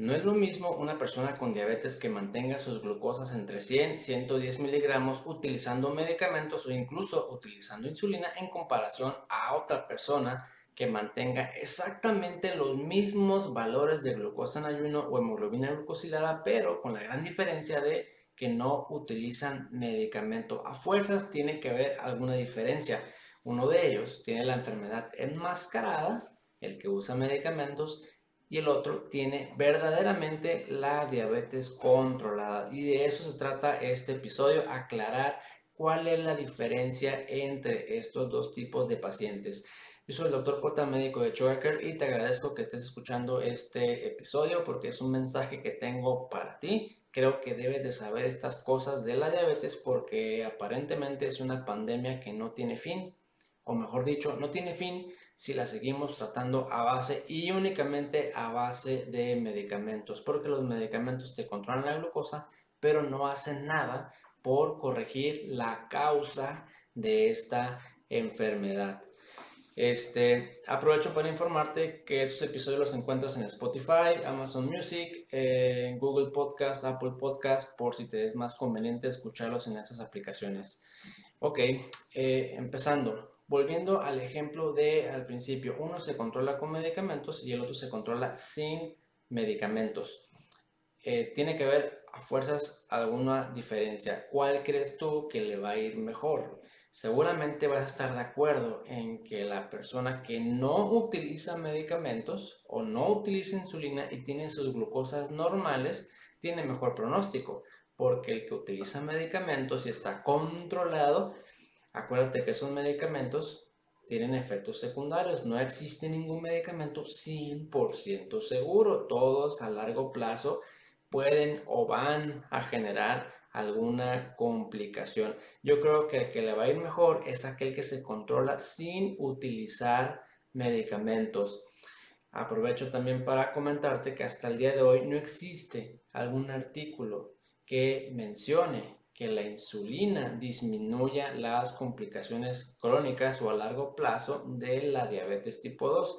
No es lo mismo una persona con diabetes que mantenga sus glucosas entre 100 y 110 miligramos utilizando medicamentos o incluso utilizando insulina en comparación a otra persona que mantenga exactamente los mismos valores de glucosa en ayuno o hemoglobina glucosilada, pero con la gran diferencia de que no utilizan medicamento. A fuerzas tiene que haber alguna diferencia. Uno de ellos tiene la enfermedad enmascarada, el que usa medicamentos, y el otro tiene verdaderamente la diabetes controlada. Y de eso se trata este episodio, aclarar cuál es la diferencia entre estos dos tipos de pacientes. Yo soy el doctor Cota, médico de Choker, y te agradezco que estés escuchando este episodio porque es un mensaje que tengo para ti. Creo que debes de saber estas cosas de la diabetes porque aparentemente es una pandemia que no tiene fin, o mejor dicho, no tiene fin si la seguimos tratando a base y únicamente a base de medicamentos, porque los medicamentos te controlan la glucosa, pero no hacen nada por corregir la causa de esta enfermedad. Este, aprovecho para informarte que estos episodios los encuentras en Spotify, Amazon Music, Google Podcast, Apple Podcast, por si te es más conveniente escucharlos en esas aplicaciones. Ok, eh, empezando. Volviendo al ejemplo de al principio, uno se controla con medicamentos y el otro se controla sin medicamentos. Eh, tiene que haber a fuerzas alguna diferencia. ¿Cuál crees tú que le va a ir mejor? seguramente vas a estar de acuerdo en que la persona que no utiliza medicamentos o no utiliza insulina y tiene sus glucosas normales, tiene mejor pronóstico, porque el que utiliza medicamentos y está controlado, acuérdate que esos medicamentos tienen efectos secundarios. No existe ningún medicamento 100% seguro. Todos a largo plazo pueden o van a generar alguna complicación. Yo creo que el que le va a ir mejor es aquel que se controla sin utilizar medicamentos. Aprovecho también para comentarte que hasta el día de hoy no existe algún artículo que mencione que la insulina disminuya las complicaciones crónicas o a largo plazo de la diabetes tipo 2.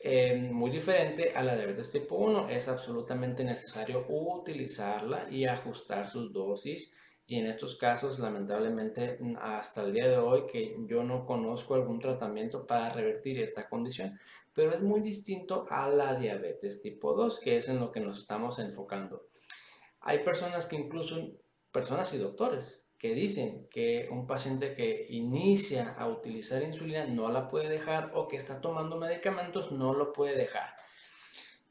Eh, muy diferente a la diabetes tipo 1. Es absolutamente necesario utilizarla y ajustar sus dosis. Y en estos casos, lamentablemente, hasta el día de hoy, que yo no conozco algún tratamiento para revertir esta condición, pero es muy distinto a la diabetes tipo 2, que es en lo que nos estamos enfocando. Hay personas que incluso, personas y doctores, que dicen que un paciente que inicia a utilizar insulina no la puede dejar o que está tomando medicamentos no lo puede dejar.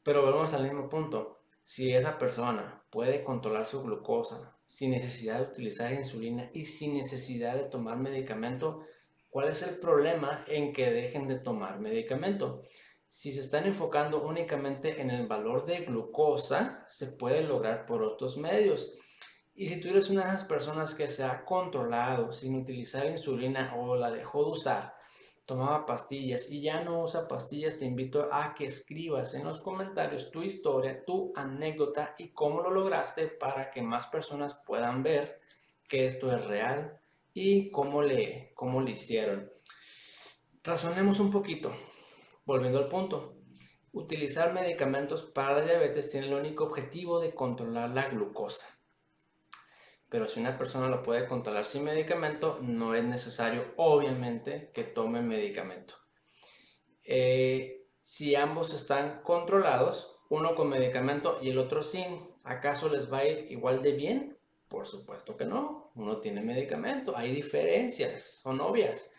Pero volvemos al mismo punto. Si esa persona puede controlar su glucosa sin necesidad de utilizar insulina y sin necesidad de tomar medicamento, ¿cuál es el problema en que dejen de tomar medicamento? Si se están enfocando únicamente en el valor de glucosa, se puede lograr por otros medios. Y si tú eres una de esas personas que se ha controlado sin utilizar insulina o la dejó de usar, tomaba pastillas y ya no usa pastillas, te invito a que escribas en los comentarios tu historia, tu anécdota y cómo lo lograste para que más personas puedan ver que esto es real y cómo le, cómo hicieron. Razonemos un poquito, volviendo al punto. Utilizar medicamentos para la diabetes tiene el único objetivo de controlar la glucosa pero si una persona lo puede controlar sin medicamento, no es necesario, obviamente, que tome medicamento. Eh, si ambos están controlados, uno con medicamento y el otro sin, ¿acaso les va a ir igual de bien? Por supuesto que no. Uno tiene medicamento. Hay diferencias, son obvias.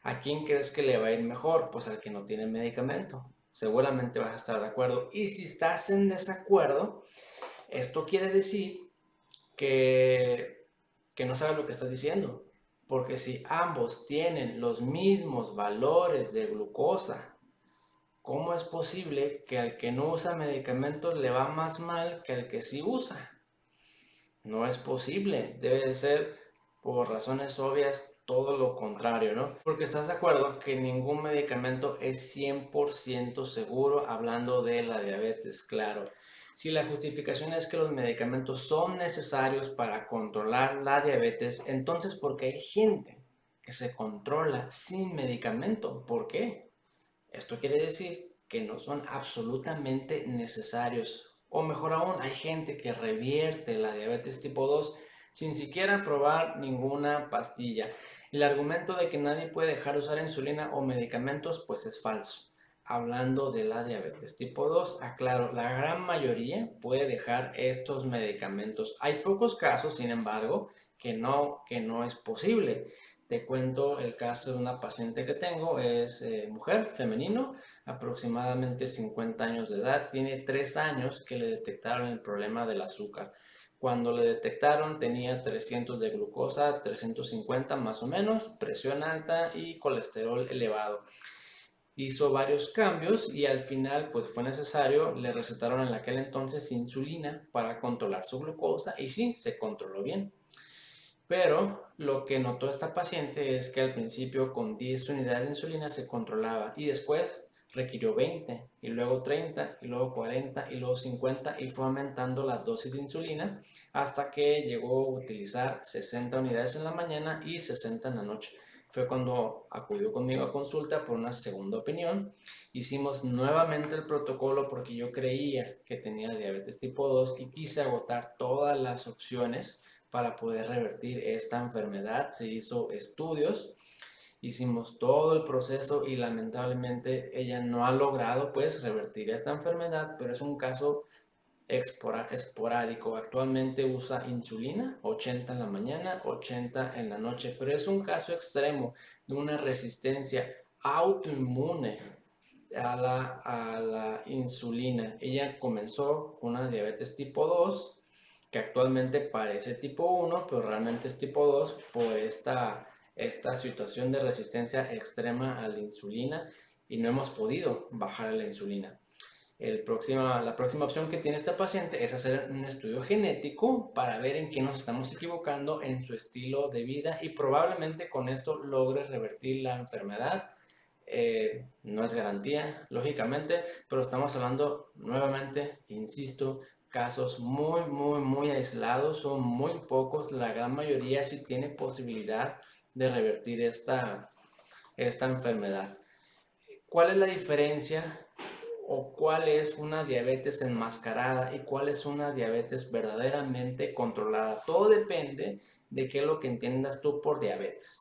¿A quién crees que le va a ir mejor? Pues al que no tiene medicamento. Seguramente vas a estar de acuerdo. Y si estás en desacuerdo, esto quiere decir que, no sabe lo que está diciendo. Porque si ambos tienen los mismos valores de glucosa, ¿cómo es posible que al que no usa medicamentos le va más mal que al que sí usa? No es posible. Debe de ser, por razones obvias, todo lo contrario, ¿no? Porque estás de acuerdo que ningún medicamento es 100% seguro hablando de la diabetes, claro. Si la justificación es que los medicamentos son necesarios para controlar la diabetes, entonces ¿por qué hay gente que se controla sin medicamento? ¿Por qué? Esto quiere decir que no son absolutamente necesarios. O mejor aún, hay gente que revierte la diabetes tipo 2 sin siquiera probar ninguna pastilla. El argumento de que nadie puede dejar de usar insulina o medicamentos pues es falso. Hablando de la diabetes tipo 2, aclaro, la gran mayoría puede dejar estos medicamentos. Hay pocos casos, sin embargo, que no, que no es posible. Te cuento el caso de una paciente que tengo, es eh, mujer, femenino, aproximadamente 50 años de edad, tiene 3 años que le detectaron el problema del azúcar. Cuando le detectaron tenía 300 de glucosa, 350 más o menos, presión alta y colesterol elevado. Hizo varios cambios y al final pues fue necesario, le recetaron en aquel entonces insulina para controlar su glucosa y sí, se controló bien. Pero lo que notó esta paciente es que al principio con 10 unidades de insulina se controlaba y después requirió 20 y luego 30 y luego 40 y luego 50 y fue aumentando la dosis de insulina hasta que llegó a utilizar 60 unidades en la mañana y 60 en la noche. Fue cuando acudió conmigo a consulta por una segunda opinión. Hicimos nuevamente el protocolo porque yo creía que tenía diabetes tipo 2 y quise agotar todas las opciones para poder revertir esta enfermedad. Se hizo estudios, hicimos todo el proceso y lamentablemente ella no ha logrado pues revertir esta enfermedad, pero es un caso esporádico. Actualmente usa insulina, 80 en la mañana, 80 en la noche, pero es un caso extremo de una resistencia autoinmune a la, a la insulina. Ella comenzó con una diabetes tipo 2 que actualmente parece tipo 1, pero realmente es tipo 2 por esta, esta situación de resistencia extrema a la insulina y no hemos podido bajar la insulina. El próxima, la próxima opción que tiene esta paciente es hacer un estudio genético para ver en qué nos estamos equivocando en su estilo de vida y probablemente con esto logre revertir la enfermedad. Eh, no es garantía, lógicamente, pero estamos hablando nuevamente, insisto, casos muy, muy, muy aislados, son muy pocos, la gran mayoría sí tiene posibilidad de revertir esta, esta enfermedad. ¿Cuál es la diferencia o cuál es una diabetes enmascarada y cuál es una diabetes verdaderamente controlada? Todo depende de qué es lo que entiendas tú por diabetes.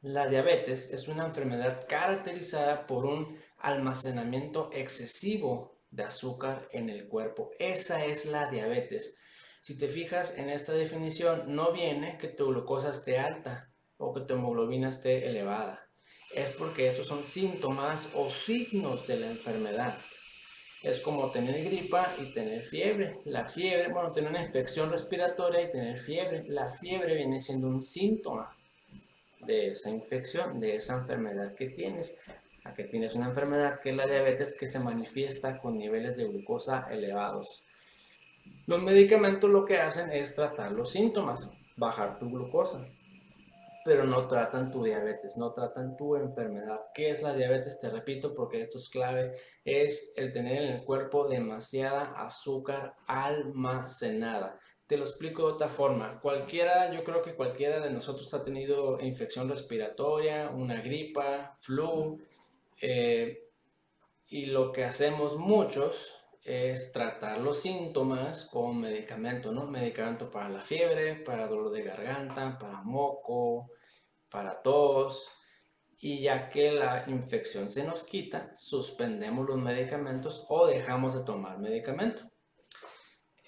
La diabetes es una enfermedad caracterizada por un almacenamiento excesivo de azúcar en el cuerpo. Esa es la diabetes. Si te fijas en esta definición, no viene que tu glucosa esté alta o que tu hemoglobina esté elevada. Es porque estos son síntomas o signos de la enfermedad. Es como tener gripa y tener fiebre. La fiebre, bueno, tener una infección respiratoria y tener fiebre. La fiebre viene siendo un síntoma de esa infección, de esa enfermedad que tienes a que tienes una enfermedad que es la diabetes que se manifiesta con niveles de glucosa elevados. Los medicamentos lo que hacen es tratar los síntomas, bajar tu glucosa, pero no tratan tu diabetes, no tratan tu enfermedad. ¿Qué es la diabetes? Te repito porque esto es clave, es el tener en el cuerpo demasiada azúcar almacenada. Te lo explico de otra forma. Cualquiera, yo creo que cualquiera de nosotros ha tenido infección respiratoria, una gripa, flu, eh, y lo que hacemos muchos es tratar los síntomas con medicamento, ¿no? Medicamento para la fiebre, para dolor de garganta, para moco, para tos. Y ya que la infección se nos quita, suspendemos los medicamentos o dejamos de tomar medicamento.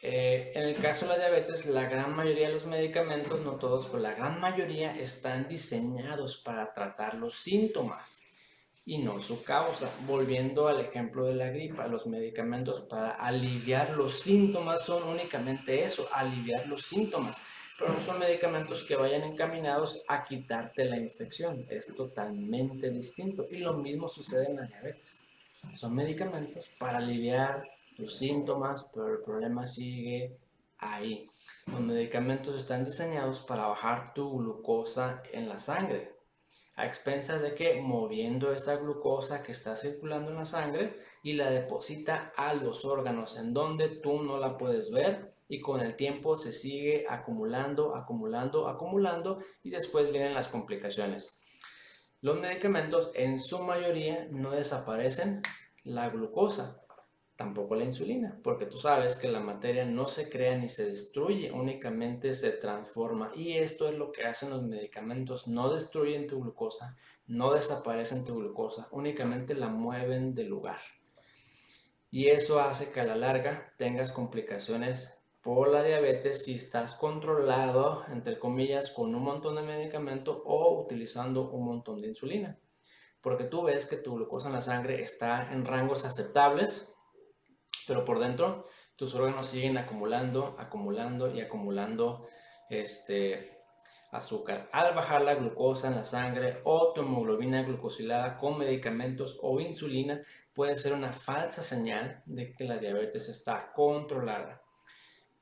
Eh, en el caso de la diabetes, la gran mayoría de los medicamentos, no todos, pero la gran mayoría están diseñados para tratar los síntomas y no su causa. Volviendo al ejemplo de la gripa, los medicamentos para aliviar los síntomas son únicamente eso, aliviar los síntomas, pero no son medicamentos que vayan encaminados a quitarte la infección, es totalmente distinto y lo mismo sucede en la diabetes. Son medicamentos para aliviar los síntomas, pero el problema sigue ahí. Los medicamentos están diseñados para bajar tu glucosa en la sangre, a expensas de que moviendo esa glucosa que está circulando en la sangre y la deposita a los órganos en donde tú no la puedes ver y con el tiempo se sigue acumulando, acumulando, acumulando y después vienen las complicaciones. Los medicamentos en su mayoría no desaparecen la glucosa, tampoco la insulina, porque tú sabes que la materia no se crea ni se destruye, únicamente se transforma. Y esto es lo que hacen los medicamentos, no destruyen tu glucosa, no desaparecen tu glucosa, únicamente la mueven de lugar. Y eso hace que a la larga tengas complicaciones por la diabetes si estás controlado, entre comillas, con un montón de medicamento o utilizando un montón de insulina. Porque tú ves que tu glucosa en la sangre está en rangos aceptables, pero por dentro tus órganos siguen acumulando, acumulando y acumulando este azúcar. Al bajar la glucosa en la sangre o tu hemoglobina glucosilada con medicamentos o insulina puede ser una falsa señal de que la diabetes está controlada.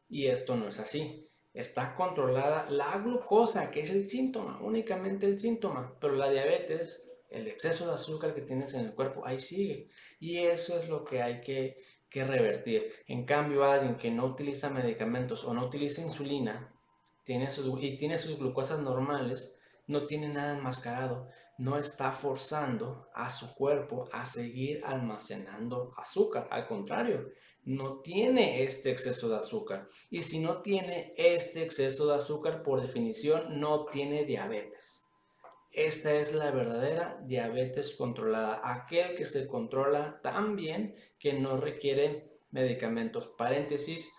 Y esto no es así. Está controlada la glucosa, que es el síntoma, únicamente el síntoma, pero la diabetes, el exceso de azúcar que tienes en el cuerpo, ahí sigue. Y eso es lo que hay que que revertir. En cambio, alguien que no utiliza medicamentos o no utiliza insulina tiene y tiene sus glucosas normales, no tiene nada enmascarado, no está forzando a su cuerpo a seguir almacenando azúcar. Al contrario, no tiene este exceso de azúcar. Y si no tiene este exceso de azúcar, por definición, no tiene diabetes. Esta es la verdadera diabetes controlada, aquel que se controla tan bien que no requiere medicamentos. Paréntesis,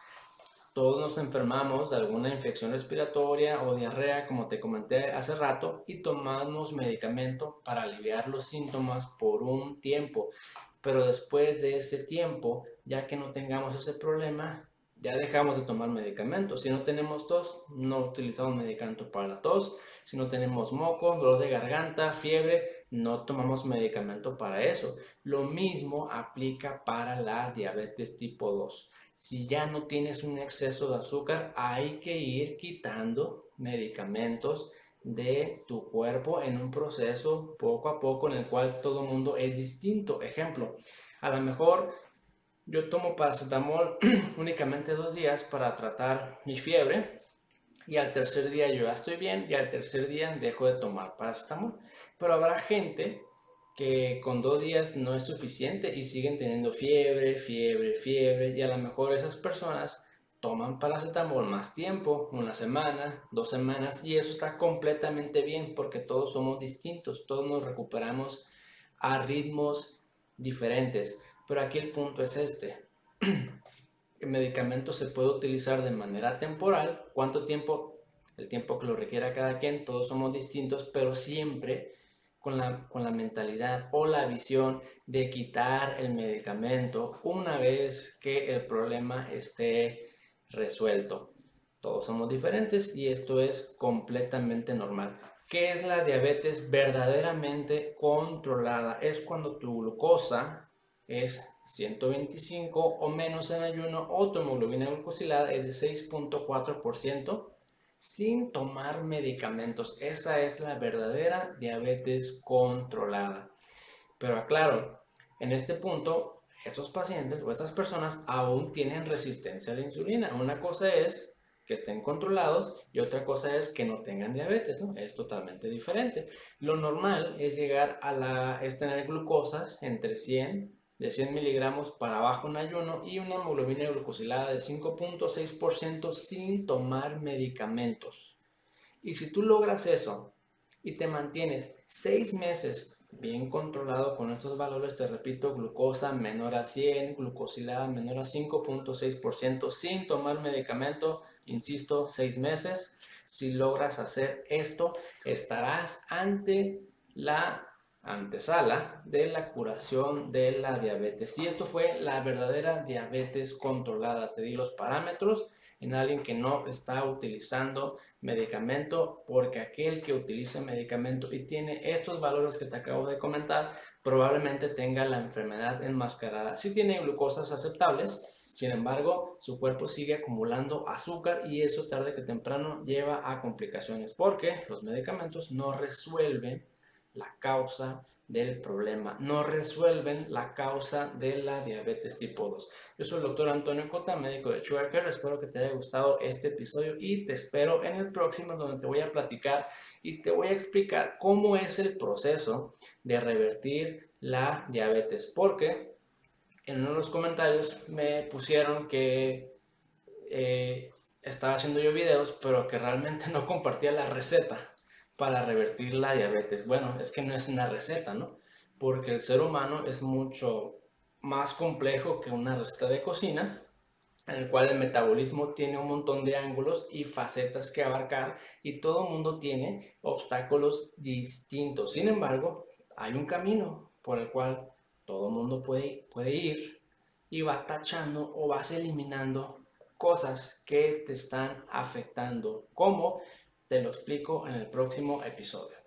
todos nos enfermamos de alguna infección respiratoria o diarrea, como te comenté hace rato, y tomamos medicamento para aliviar los síntomas por un tiempo. Pero después de ese tiempo, ya que no tengamos ese problema, ya dejamos de tomar medicamentos. Si no tenemos tos, no utilizamos medicamento para la tos. Si no tenemos moco, dolor de garganta, fiebre, no tomamos medicamento para eso. Lo mismo aplica para la diabetes tipo 2. Si ya no tienes un exceso de azúcar, hay que ir quitando medicamentos de tu cuerpo en un proceso poco a poco en el cual todo mundo es distinto. Ejemplo, a lo mejor yo tomo paracetamol únicamente dos días para tratar mi fiebre y al tercer día yo ya estoy bien y al tercer día dejo de tomar paracetamol. Pero habrá gente que con dos días no es suficiente y siguen teniendo fiebre, fiebre, fiebre y a lo mejor esas personas toman paracetamol más tiempo, una semana, dos semanas y eso está completamente bien porque todos somos distintos, todos nos recuperamos a ritmos diferentes. Pero aquí el punto es este. El medicamento se puede utilizar de manera temporal. ¿Cuánto tiempo? El tiempo que lo requiera cada quien. Todos somos distintos, pero siempre con la, con la mentalidad o la visión de quitar el medicamento una vez que el problema esté resuelto. Todos somos diferentes y esto es completamente normal. ¿Qué es la diabetes verdaderamente controlada? Es cuando tu glucosa es 125 o menos en ayuno o tu hemoglobina glucosilada es de 6.4% sin tomar medicamentos. Esa es la verdadera diabetes controlada. Pero aclaro, en este punto, estos pacientes o estas personas aún tienen resistencia a la insulina. Una cosa es que estén controlados y otra cosa es que no tengan diabetes. Es totalmente diferente. Lo normal es llegar a la, tener glucosas entre 100 de 100 miligramos para abajo en ayuno y una hemoglobina glucosilada de 5.6% sin tomar medicamentos. Y si tú logras eso y te mantienes 6 meses bien controlado con estos valores, te repito, glucosa menor a 100, glucosilada menor a 5.6% sin tomar medicamento, insisto, 6 meses. Si logras hacer esto, estarás ante la antesala de la curación de la diabetes. Y esto fue la verdadera diabetes controlada. Te di los parámetros en alguien que no está utilizando medicamento, porque aquel que utiliza medicamento y tiene estos valores que te acabo de comentar, probablemente tenga la enfermedad enmascarada. Si tiene glucosas aceptables, sin embargo, su cuerpo sigue acumulando azúcar y eso tarde que temprano lleva a complicaciones, porque los medicamentos no resuelven la causa del problema, no resuelven la causa de la diabetes tipo 2. Yo soy el doctor Antonio Cota, médico de Chuaker. Espero que te haya gustado este episodio y te espero en el próximo donde te voy a platicar y te voy a explicar cómo es el proceso de revertir la diabetes. Porque en uno de los comentarios me pusieron que eh, estaba haciendo yo videos, pero que realmente no compartía la receta para revertir la diabetes. Bueno, es que no es una receta, ¿no? Porque el ser humano es mucho más complejo que una receta de cocina, en el cual el metabolismo tiene un montón de ángulos y facetas que abarcar y todo el mundo tiene obstáculos distintos. Sin embargo, hay un camino por el cual todo el mundo puede, puede ir y va tachando o vas eliminando cosas que te están afectando. ¿Cómo? Te lo explico en el próximo episodio.